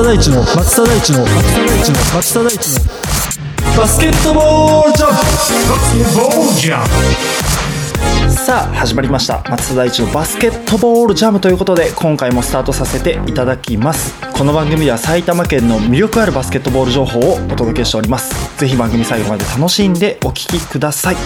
松田大地の松田大地の松田大地の松田大地のバスケットボールジャンプバスケットボールジ。ャンプさあ始まりました。松田大地のバスケットボールジャムということで今回もスタートさせていただきます。この番組では埼玉県の魅力あるバスケットボール情報をお届けしております。ぜひ番組最後まで楽しんでお聞きください。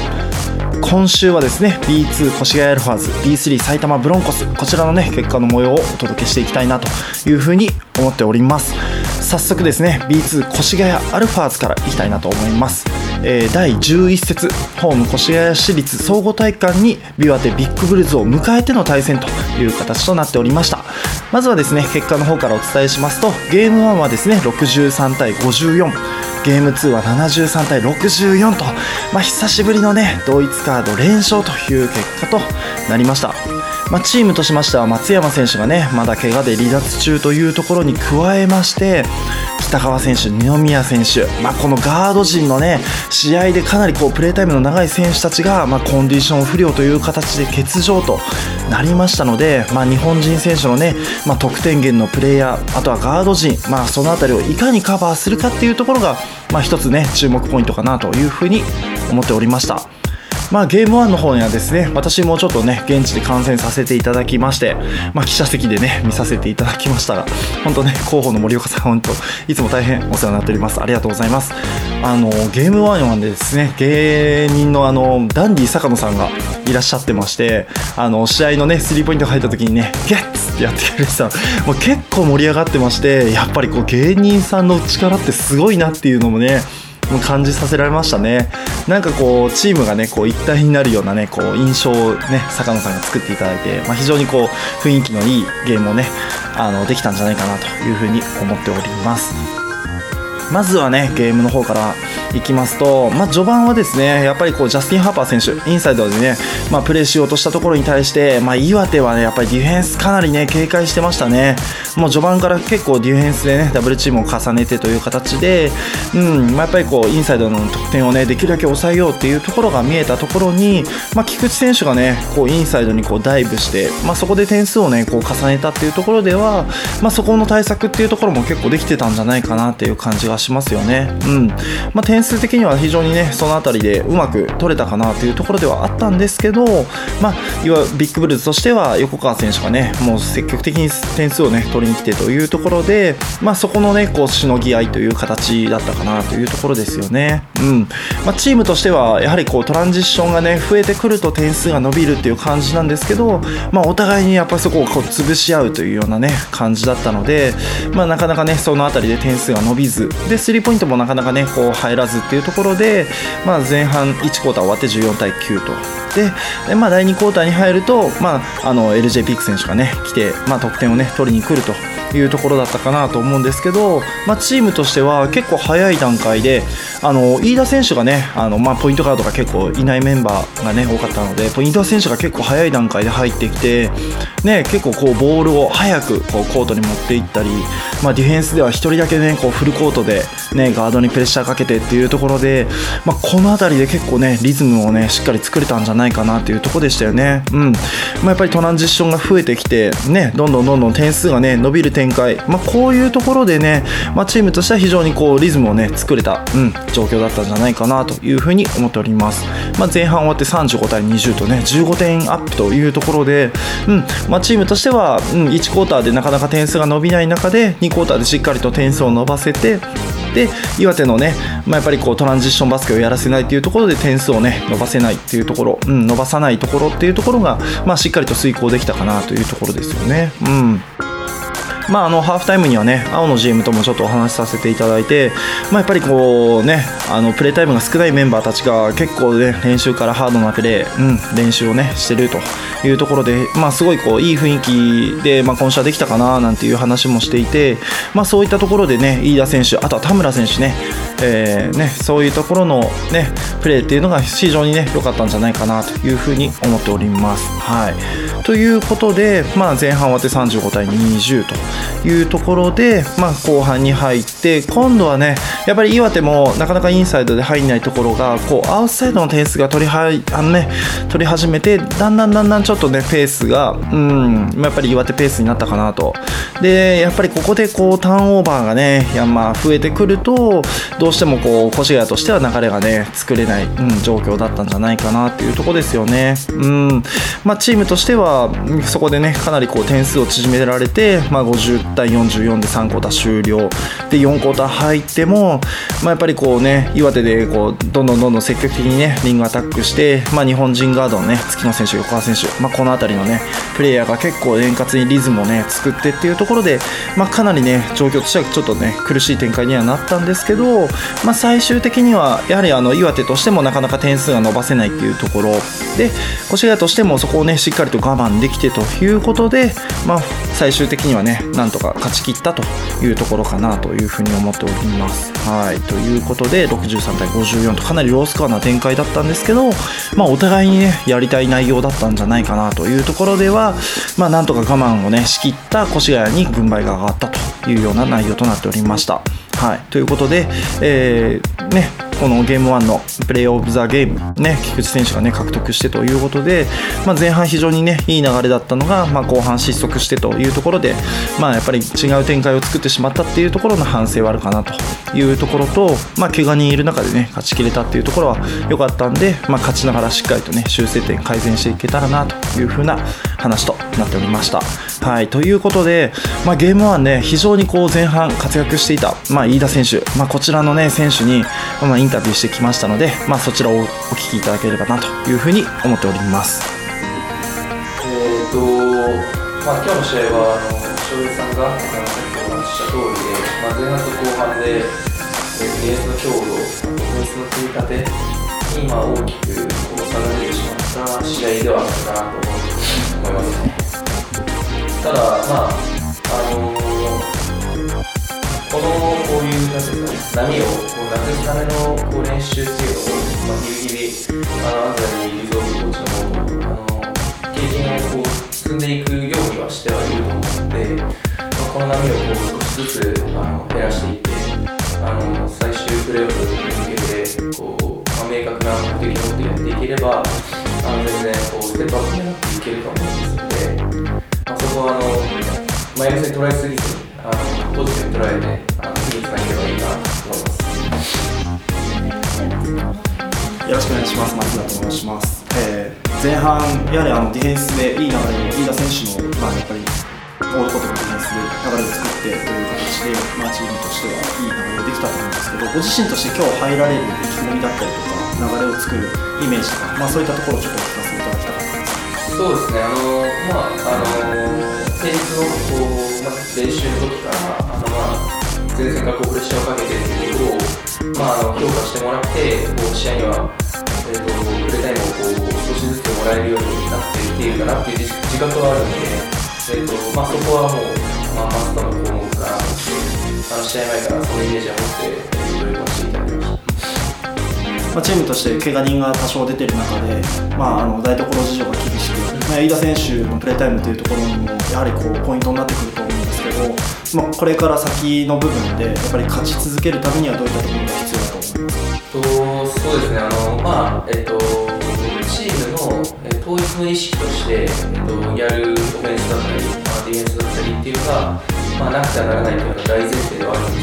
今週はですね B2 越谷アルファーズ B3 埼玉ブロンコスこちらのね結果の模様をお届けしていきたいなというふうに思っております。早速ですね B2 越谷アルファーズからいきたいなと思います、えー第11節ホーム越谷市立総合体育館にビワテビッグブルズを迎えての対戦という形となっておりました。まずはですね結果の方からお伝えしますとゲーム1はですね63対54ゲーム2は73対64と、まあ、久しぶりのね同一カード連勝という結果となりました、まあ、チームとしましては松山選手がねまだ怪我で離脱中というところに加えまして北川選手、二宮選手、まあ、このガード陣のね試合でかなりこうプレータイムの長い選手たちが、まあ、コンディション不良という形で欠場となりましたので、まあ、日本人選手のね、ま、得点源のプレイヤーあとはガード陣、まあ、その辺りをいかにカバーするかっていうところが、まあ、一つね注目ポイントかなというふうに思っておりました。まあ、ゲーム1の方にはですね私もちょっとね現地で観戦させていただきまして、まあ、記者席でね見させていただきましたが本当ね広報の森岡さん本当いつも大変お世話になっております。ありがとうございます。あのゲーム1でですね芸人のあのダンディ坂野さんがいらっしゃってましてあの試合のねスリーポイントが入った時にねゲッツってやってくれてたもう結構盛り上がってましてやっぱりこう芸人さんの力ってすごいなっていうのもね感じさせられましたね。なんかこうチームがねこう一体になるようなねこう印象をね坂野さんが作っていただいて、まあ、非常にこう雰囲気のいいゲームをねあのできたんじゃないかなというふうに思っております。まずはねゲームの方からいきますと、まあ、序盤はですねやっぱりこうジャスティン・ハーパー選手インサイドでね、まあ、プレーしようとしたところに対して、まあ、岩手はねやっぱりディフェンスかなりね警戒してましたねもう序盤から結構ディフェンスでねダブルチームを重ねてという形で、うんまあ、やっぱりこうインサイドの得点をねできるだけ抑えようっていうところが見えたところに、まあ、菊池選手がねこうインサイドにこうダイブして、まあ、そこで点数をねこう重ねたっていうところでは、まあ、そこの対策っていうところも結構できてたんじゃないかなっていう感じがしますよね。うんまあ、点数的には非常にねその辺りでうまく取れたかなというところではあったんですけど、まあ、いわビッグブルーズとしては横川選手がねもう積極的に点数をね取りに来てというところで、まあ、そこのねこうしのぎ合いという形だったかなというところですよね。うんまあ、チームとしてはやはりこうトランジッションがね増えてくると点数が伸びるっていう感じなんですけど、まあ、お互いにやっぱりそこをこう潰し合うというようなね感じだったので、まあ、なかなかねその辺りで点数が伸びずでスリーポイントもなかなかねこう入らずっていうところで、まあ、前半1クォーター終わって14対9と。ででまあ、第2クォーターに入ると、まあ、あの LJ ピック選手がね来て、まあ、得点をね取りに来るというところだったかなと思うんですけど、まあ、チームとしては結構早い段階であの飯田選手がねあの、まあ、ポイントガードが結構いないメンバーがね多かったのでポイント選手が結構早い段階で入ってきて、ね、結構こうボールを早くこうコートに持っていったり、まあ、ディフェンスでは1人だけねこうフルコートで、ね、ガードにプレッシャーかけてっていうところで、まあ、この辺りで結構ねリズムをねしっかり作れたんじゃないかなっていうところでしたよね。うんまあ、やっぱりトランジションが増えてきて、ね、どんどんどんどん点数がね伸びる展開、まあ、こういうところでね、まあ、チームとしては非常にこうリズムをね作れた、うん、状況だったんじゃないかなというふうに思っております。まあ、前半終わって35対20とね15点アップというところで、うんまあ、まチームとしては、うん、1クォーターでなかなか点数が伸びない中で2クォーターでしっかりと点数を伸ばせてで岩手のね、まあ、やっぱりこうトランジションバスケをやらせないというところで点数をね伸ばせないっていうところ、うん、伸ばさないところっていうところが、まあ、しっかりと遂行できたかなというところですよね。うんまあ、あのハーフタイムにはね青の GM ともちょっとお話しさせていただいて、まあ、やっぱりこうねあのプレータイムが少ないメンバーたちが結構ね練習からハードなプレー、うん、練習をねしてるというところで、まあ、すごいこういい雰囲気で、まあ、今週はできたかななんていう話もしていて、まあ、そういったところでね飯田選手あとは田村選手ね,、えーねそういうところの、ね、プレーっていうのが非常にね良かったんじゃないかなというふうに思っております。はいということで、まあ、前半終わって35対20と。いうところで、まあ、後半に入って今度はねやっぱり岩手もなかなかインサイドで入んないところがこうアウトサイドの点数が取りはあの、ね、取り始めてだんだんだんだんちょっとねペースが、うんやっぱり岩手ペースになったかなとでやっぱりここでこうターンオーバーがねやまあ増えてくるとどうしてもこう越谷としては流れがね作れない、うん、状況だったんじゃないかなっていうとこですよね。うんまあ、チームとしてはそこでねかなりこう点数を縮められて、まあ、50対44で3クォーター終了。で4クォーター入っても、まあ、やっぱりこうね岩手でこうどんどんどんどん積極的にねリングアタックして、まあ、日本人ガードのね月野選手横川選手、まあ、この辺りのねプレイヤーが結構円滑にリズムをね作ってっていうところで、まあ、かなりね状況としてはちょっとね苦しい展開にはなったんですけど、まあ、最終的にはやはりあの岩手としてもなかなか点数が伸ばせないっていうところ。で越谷としてもそこをねしっかりと我慢できてということで、まあ、最終的にはねなんとか勝ち切ったというところかなというふうに思っております。はいということで63対54とかなりロースコアな展開だったんですけど、まあ、お互いにねやりたい内容だったんじゃないかなというところでは、まあ、なんとか我慢をね仕切った越谷に軍配が上がったというような内容となっておりました。はい、ということで、えー、ね、このゲーム1のプレイオブザゲーム、ね、菊池選手が、ね、獲得してということで、まあ、前半非常に、ね、いい流れだったのが、まあ、後半失速してというところで、まあ、やっぱり違う展開を作ってしまったっていうところの反省はあるかなというところと、まあ、怪我人いる中で、ね、勝ちきれたっていうところは良かったんで、まあ、勝ちながらしっかりと、ね、修正点改善していけたらなというふうな話となっておりました。はい、ということで、まあ、ゲーム1ね非常にこう前半活躍していた、まあ、飯田選手、まあ、こちらの、ね、選手に、ま、インタビューしてきましたので、ま、そちらをお聞きいただければなというふうに思っております。えーとま、今日の試合はあの翔平さんがさっきお話しした通りで、ま、前半と後半で、えー、ディフェンスの強度、オフェンスの積み立てに、大きくこう差が出てしまった試合ではあったかなと思います。ただ、まああのー、このこういうなんていうか、波をこうなくすためのこう練習っていうのを、まあ、日々日々あの安西リゾートコーチのあの経験をこう積んでいくようにはしてはいると思うので、まあ、この波をこう少しずつあの減らしていってあの最終プレーオフに向けてこう、まあ、明確な目的を持ってやっていければあの全然こうステップアップ捉えて次につなげればいいなと思いますよろしくお願いします。松田と申します、えー、前半やはりあのディフェンスでいい流れを飯田選手の、まあ、やっぱりオールコートのディフェンスで流れを作ってという形で、まあ、チームとしてはいい流れができたと思うんですけどご自身として今日入られる意気込みだったりとか流れを作るイメージとか、まあ、そういったところをちょっとお聞かせいただきたかったですそうですね。あのまああの先日のこう、まあ、練習の時からあ、前線がこうプレッシャーをかけてっていうことを、まあ、あの評価してもらってこう試合には、えーと、プレータイムをこう少しずつもらえるようになっていっているかなっていう自覚はあるので、えーとまあ、そこはもう、まあ、マスターの項目からあの試合前からそのイメージを持って取り組ませていただきました。まあ、チームとして怪我人が多少出てる中で、まあ、あの台所事情が厳しく、まあ、飯田選手のプレータイムというところにもやはりこうポイントになってくると思うんですけど、まあ、これから先の部分でやっぱり勝ち続けるためにはどういったところが必要だと思います？とそうですね。あの、まあえっと、チームの統一の意識として、えっと、やるオフェンスだったり、まあ、ディフェンスだったりっていうのが、まあ、なくてはならないというのが大前提ではあるんで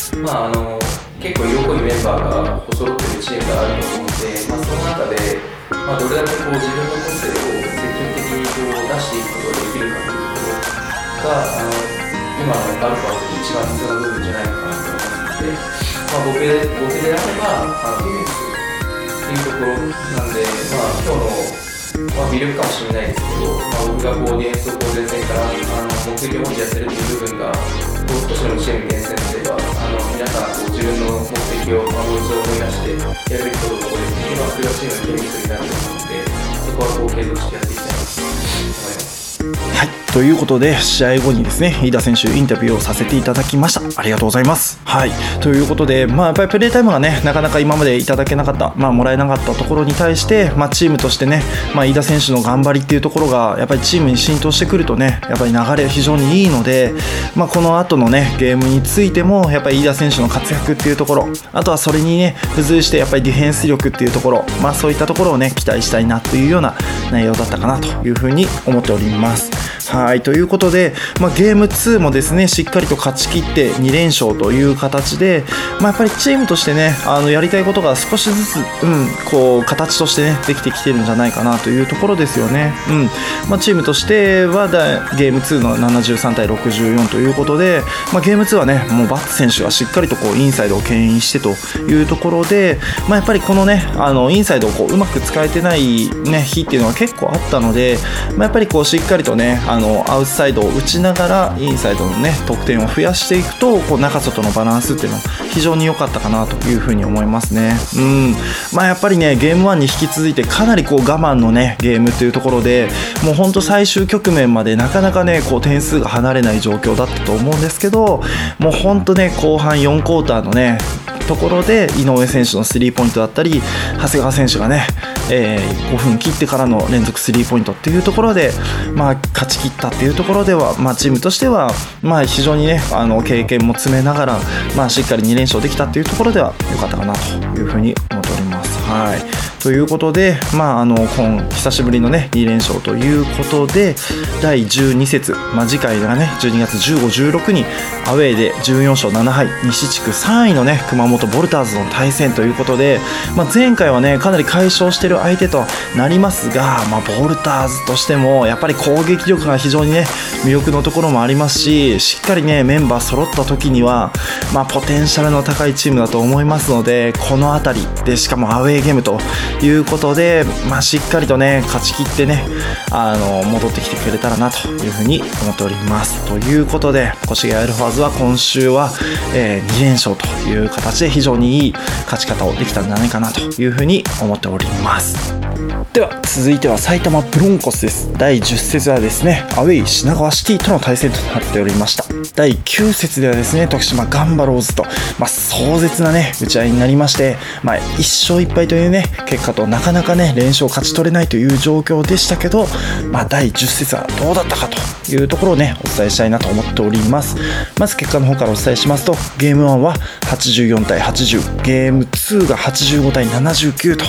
すけど、まあ、あの結構色濃いメンバーが揃ってるチームがあると思うので、まあ、その中で、まあ、どれだけこう自分の個性を積極的にこう出していくことができるかというころがあの今のアルファの一番必要な部分じゃないかなと思いますので、まあ、僕で僕であればあのディフェンスっていうところなんで、まあ、今日のまあ、魅力かもしれないですけど、まあ、僕がこうディフェンスを前線からあの目的を持ってやってるっていう部分がもう少しでもチームに伝染すればあの皆さんこう自分の目的を、まあ、もう一度思い出してやるべきことをここで今それがチームのケミスになると思うのでそこはこう継続してやっていきたいと思います。はい、ということで試合後にですね飯田選手インタビューをさせていただきました。ありがとうございます。はい。ということでまあやっぱりプレータイムがねなかなか今までいただけなかったまあもらえなかったところに対してまあチームとしてねまあ飯田選手の頑張りっていうところがやっぱりチームに浸透してくるとねやっぱり流れ非常にいいのでまあこの後のねゲームについてもやっぱり飯田選手の活躍っていうところあとはそれにね付随してやっぱりディフェンス力っていうところまあそういったところをね期待したいなというような内容だったかなというふうに思っております。más. はい。ということで、まあ、ゲーム2もですねしっかりと勝ち切って2連勝という形で、まあ、やっぱりチームとしてねあのやりたいことが少しずつ、うん、こう形としてねできてきてるんじゃないかなというところですよね、うん。まあ、チームとしてはだゲーム2の73対64ということで、まあ、ゲーム2はねもうバッツ選手がしっかりとこうインサイドを牽引してというところで、まあ、やっぱりこのねあのインサイドをこううまく使えてない、ね、日っていうのは結構あったので、まあ、やっぱりこうしっかりとねあのアウトサイドを打ちながらインサイドのね得点を増やしていくとこう中外のバランスっていうのは非常に良かったかなというふうに思いますね。うんまあ、やっぱりねゲーム1に引き続いてかなりこう我慢のねゲームっていうところでもうほんと最終局面までなかなかねこう点数が離れない状況だったと思うんですけどもうほんとね後半4クォーターのねところで井上選手のスリーポイントだったり長谷川選手がね、えー、5分切ってからの連続スリーポイントっていうところで、まあ、勝ち切ったっていうところでは、まあ、チームとしては、まあ、非常にねあの経験も詰めながら、まあ、しっかり2連勝できたっていうところでは良かったかなというふうに思っております。はい。ということで、まあ、あの今久しぶりの、ね、2連勝ということで第12節、まあ、次回がね12月15、16にアウェーで14勝7敗西地区3位の、ね、熊本ボルターズの対戦ということで、まあ、前回は、ね、かなり解消している相手となりますが、まあ、ボルターズとしてもやっぱり攻撃力が非常に、ね、魅力のところもありますししっかり、ね、メンバー揃った時には、まあ、ポテンシャルの高いチームだと思いますのでこの辺りでしかもアウェーゲームということで、まあ、しっかりとね勝ち切ってねあの戻ってきてくれたらなというふうに思っております。ということで越谷アルファーズは今週は、えー、2連勝という形で非常にいい勝ち方をできたんじゃないかなというふうに思っております。では続いては埼玉ブロンコスです。第10節はですねアウェイ品川シティとの対戦となっておりました。第9節ではですね徳島ガンバローズと、まあ、壮絶なね打ち合いになりまして、まあ、1勝1敗というね結果となかなかね連勝勝ち取れないという状況でしたけど、まあ、第10節はどうだったかというところをねお伝えしたいなと思っております。まず結果の方からお伝えしますとゲーム1は84対80ゲーム2が85対79と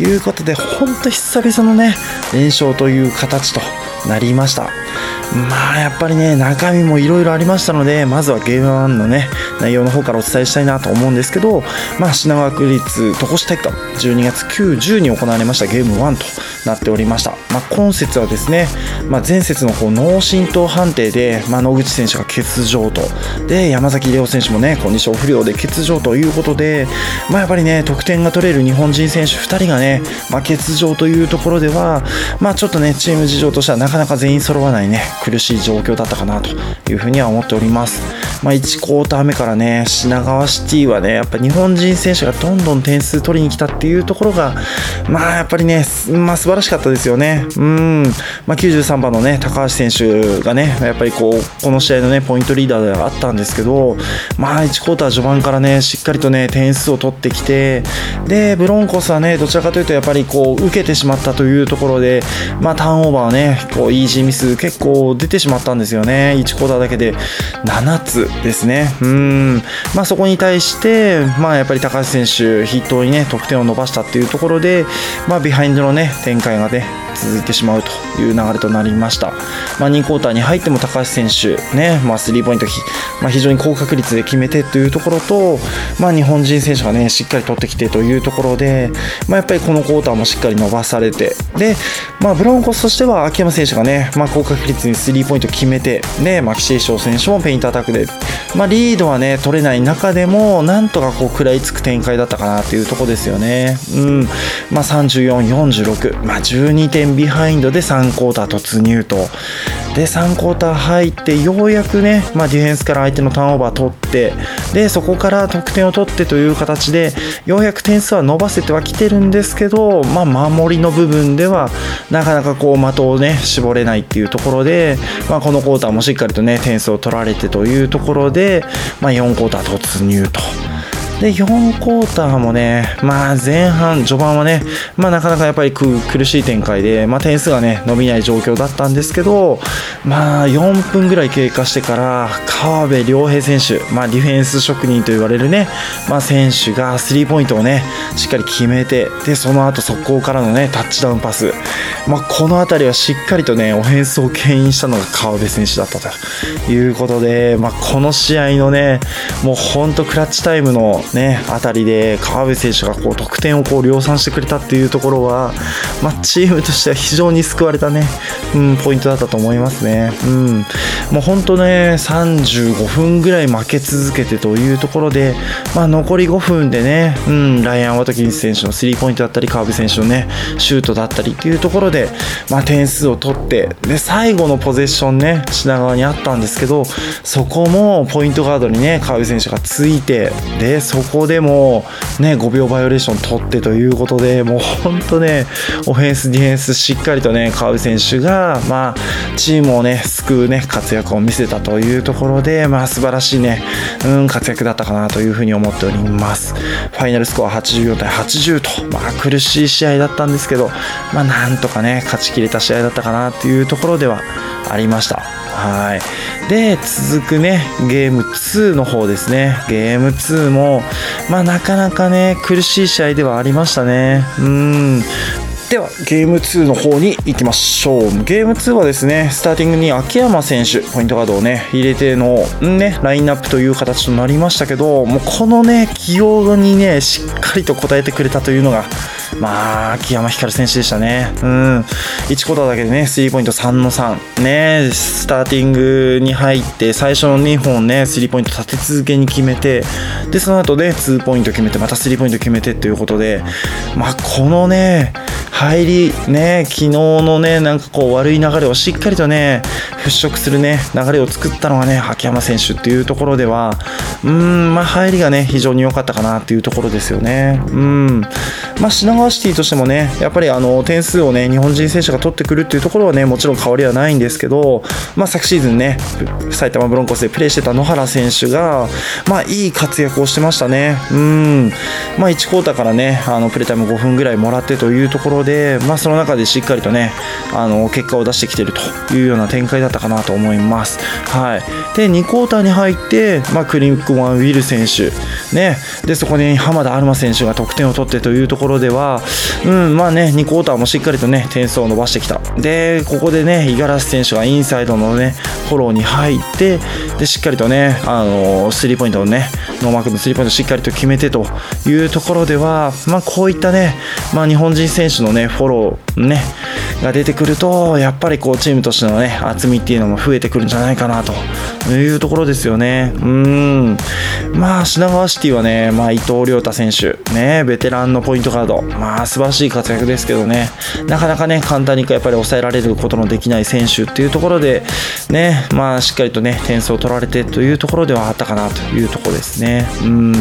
いうことでほ本当久々のね連勝という形となりました。まあやっぱりね中身もいろいろありましたのでまずはゲーム1のね内容の方からお伝えしたいなと思うんですけどまあ品川区立戸越体育館12月9、10に行われましたゲーム1となっておりました、まあ、今節はですね、まあ、前節のこう脳震盪判定で、まあ、野口選手が欠場と。で山崎怜央選手もねコンディション不良で欠場ということで、まあ、やっぱりね得点が取れる日本人選手2人がね、まあ、欠場というところでは、まあ、ちょっとねチーム事情としてはなかなか全員揃わないね苦しい状況だったかなというふうには思っております。まあ、1クォーター目からね品川シティはねやっぱ日本人選手がどんどん点数取りに来たっていうところがまあやっぱりね、まあ、素晴らしかったですよね。うん、まあ、93番のね高橋選手がねやっぱりこうこの試合のねポイントリーダーではあったんですけどまあ1クォーター序盤からねしっかりとね点数を取ってきてでブロンコスはねどちらかというとやっぱりこう受けてしまったというところでまあターンオーバーはねこうイージーミス結構出てしまったんですよね。1コーターだけで。7つですね。うん。まあそこに対してまあやっぱり高橋選手筆頭にね得点を伸ばしたっていうところでまあビハインドのね展開がね続いてしまうという流れとなりました、まあ、2クォーターに入っても高橋選手ね、まあ、スリーポイント、まあ、非常に高確率で決めてというところと、まあ、日本人選手がねしっかり取ってきてというところで、まあ、やっぱりこのクォーターもしっかり伸ばされてで、まあ、ブロンコスとしては秋山選手がね、まあ、高確率にスリーポイント決めてで、まあ、岸井翔選手もペイントアタックで、まあ、リードはね取れない中でもなんとかこう食らいつく展開だったかなというところですよね。うん。まあ、34、46、まあ、12ビハインドで3クォーター突入とで3クォーター入ってようやくね、まあ、ディフェンスから相手のターンオーバー取ってでそこから得点を取ってという形でようやく点数は伸ばせてはきてるんですけど、まあ、守りの部分ではなかなかこう的をね絞れないっていうところで、まあ、このクォーターもしっかりとね点数を取られてというところで、まあ、4クォーター突入と。で、4クォーターもね、まあ前半、序盤はね、まあなかなかやっぱり苦しい展開で、まあ点数がね、伸びない状況だったんですけど、まあ4分ぐらい経過してから、川辺良平選手、まあディフェンス職人と言われるね、まあ選手がスリーポイントをね、しっかり決めて、で、その後速攻からのね、タッチダウンパス。まあこの辺りはしっかりとね、オフェンスを牽引したのが川辺選手だったということで、まあこの試合のね、もうほんとクラッチタイムのね、あたりで川辺選手がこう得点をこう量産してくれたっていうところは、まあ、チームとしては非常に救われたね、うん、ポイントだったと思いますね。うん、もう本当ね、35分ぐらい負け続けてというところで、まあ、残り5分でね、うん、ライアン・ワトキンス選手のスリーポイントだったり、川辺選手のね、シュートだったりっていうところで、まあ、点数を取って、で、最後のポゼッションね、品川にあったんですけど、そこもポイントガードにね、川辺選手がついて、で、そここでもね、5秒バイオレーション取ってということで、もう本当ね、オフェンス、ディフェンスしっかりとね、川辺選手が、まあ、チームをね、救うね、活躍を見せたというところで、まあ、素晴らしいね、うん、活躍だったかなというふうに思っております。ファイナルスコア84対80と、まあ、苦しい試合だったんですけど、まあ、なんとかね、勝ちきれた試合だったかなというところではありました。はい。で、続くね、ゲーム2の方ですね。ゲーム2も、まあなかなかね、苦しい試合ではありましたね。うん。ではゲーム2の方に行きましょうゲーム2はですねスターティングに秋山選手ポイントガードをね入れてのねラインナップという形となりましたけどもうこのね起用にねしっかりと応えてくれたというのがまあ、秋山光選手でしたね。うん。1コーターだけでね、スリーポイント3の3。ね、スターティングに入って、最初の2本ね、スリーポイント立て続けに決めて、で、その後ね、2ポイント決めて、またスリーポイント決めてということで、まあ、このね、入り、ね、昨日のね、なんかこう悪い流れをしっかりとね、払拭するね、流れを作ったのがね、秋山選手っていうところでは、うん、まあ、入りがね、非常に良かったかなっていうところですよね。うん。まあ、品川シティとしてもね、やっぱりあの点数をね、日本人選手が取ってくるっていうところはね、もちろん変わりはないんですけど、まあ、昨シーズンね、埼玉ブロンコスでプレーしてた野原選手が、まあ、いい活躍をしてましたね。うん。まあ、1クォーターからね、あのプレータイム5分ぐらいもらってというところで、まあ、その中でしっかりとね、あの結果を出してきてるというような展開だったかなと思います。はい。で、2クォーターに入って、まあ、クリンクマン・ウィル選手、ね、で、そこに浜田アルマ選手が得点を取ってというところでは、うん、まあね、2クォーターもしっかりとね、点数を伸ばしてきた。で、ここでね、五十嵐選手がインサイドのね、フォローに入って、で、しっかりとね、あのスリーポイントをね、ノーマークのスリーポイントしっかりと決めてというところでは、まあ、こういったね、まあ、日本人選手のね、フォロー、ね、が出てくると、やっぱりこう、チームとしてのね、厚みっていうのも増えてくるんじゃないかなというところですよね。うん。まあ、品川シティはね、まあ、伊藤亮太選手、ね、ベテランのポイントカード、まあ、素晴らしい活躍ですけどね、なかなかね、簡単にやっぱり抑えられることのできない選手っていうところで、ね、まあ、しっかりとね、点数を取られてというところではあったかなというところですね。うん。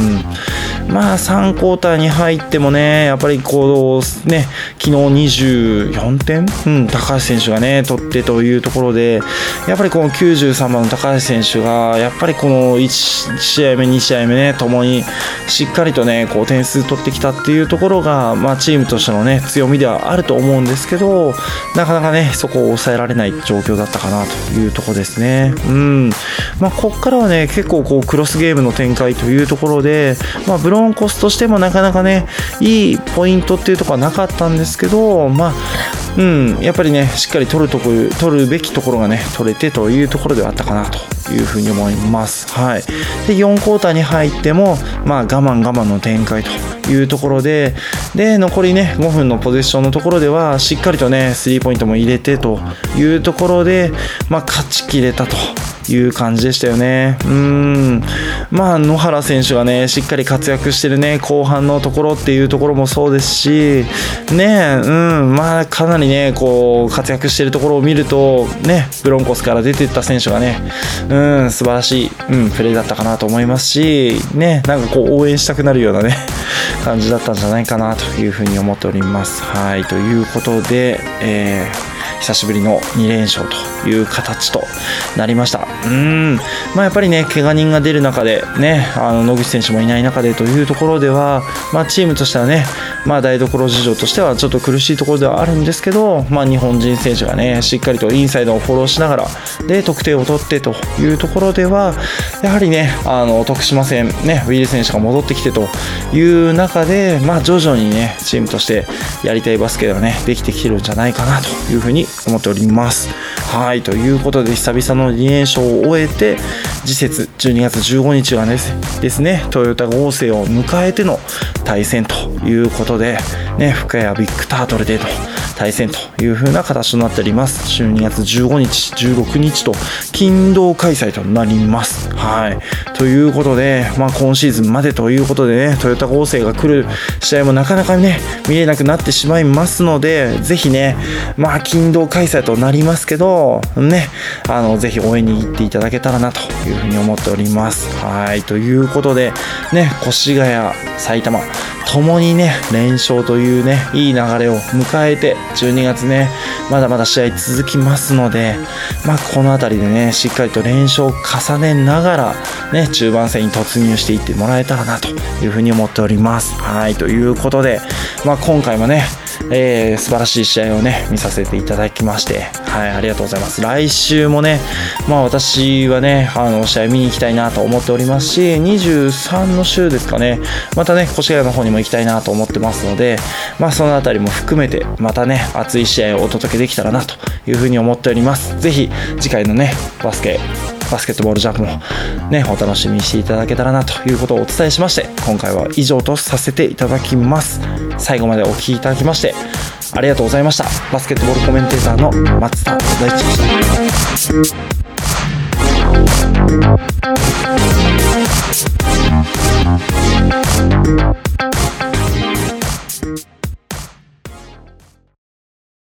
まあ、3クォーターに入ってもね、やっぱりこう、ね、昨日24点？うん、高橋選手がね、取ってというところで、やっぱりこの93番の高橋選手が、やっぱりこの1試合目、2試合目ね、ともにしっかりとね、こう点数取ってきたっていうところが、まあ、チームとしてのね、強みではあると思うんですけど、なかなかね、そこを抑えられない状況だったかなというところですね。うん。まあ、ここからはね、結構こう、クロスゲームの展開というところで、まあ、ブロンコスとしてもなかなかね、いいポイントっていうところはなかったんですけど、まあ、うん、やっぱりね、しっかり取るとこ、取るべきところがね、取れてというところではあったかなというふうに思います。はい。で、4クォーターに入っても、まあ、我慢我慢の展開というところで、で、残りね、5分のポゼッションのところでは、しっかりとね、スリーポイントも入れてというところで、まあ、勝ちきれたという感じでしたよね。うん。まあ、野原選手がね、しっかり活躍してるね、後半のところっていうところもそうですし、ね、うん、まあ、かなりね、こう、活躍してるところを見ると、ね、ブロンコスから出てった選手がね、うん、素晴らしい、うん、プレーだったかなと思いますし、ね、なんかこう、応援したくなるようなね、感じだったんじゃないかなというふうに思っております。はい、ということで、えー久しぶりの2連勝という形となりました。うん、まあ、やっぱりね、怪我人が出る中で、ね、あの野口選手もいない中でというところでは、まあ、チームとしてはね、まあ、台所事情としてはちょっと苦しいところではあるんですけど、まあ、日本人選手がね、しっかりとインサイドをフォローしながら、で、得点を取ってというところでは、やはりね、あの徳島戦、ね、ウィル選手が戻ってきてという中で、まあ、徐々にね、チームとしてやりたいバスケがね、できてきてるんじゃないかなというふうに思っております。はい、ということで、久々の2連勝を終えて、次節12月15日はですですね、トヨタ合成を迎えての対戦ということで、ね、深谷ビッグタートルでの対戦という風な形となっております。12月15日、16日と勤労開催となります。はい。ということで、まあ、今シーズンまでということでね、トヨタ合成が来る試合もなかなかね、見れなくなってしまいますので、ぜひね、まあ、勤労開催となりますけど、ね、あの、ぜひ応援に行っていただけたらなというふうに思っております。はい。ということで、ね、越谷、埼玉、共にね、連勝というね、いい流れを迎えて、12月ね、まだまだ試合続きますので、まあ、この辺りでね、しっかりと連勝を重ねながら、ね、中盤戦に突入していってもらえたらなというふうに思っております。はい、ということで、まあ、今回もね、えー、素晴らしい試合をね、見させていただきまして、はい、ありがとうございます。来週もね、まあ私はね、あの、試合見に行きたいなと思っておりますし、23の週ですかね、またね、越谷の方にも行きたいなと思ってますので、まあそのあたりも含めて、またね、熱い試合をお届けできたらなというふうに思っております。ぜひ、次回のね、バスケ、バスケットボールジャンプもね、お楽しみにしていただけたらなということをお伝えしまして、今回は以上とさせていただきます。最後までお聴きいただきまして、ありがとうございました。バスケットボールコメンテーターの松田大地でした。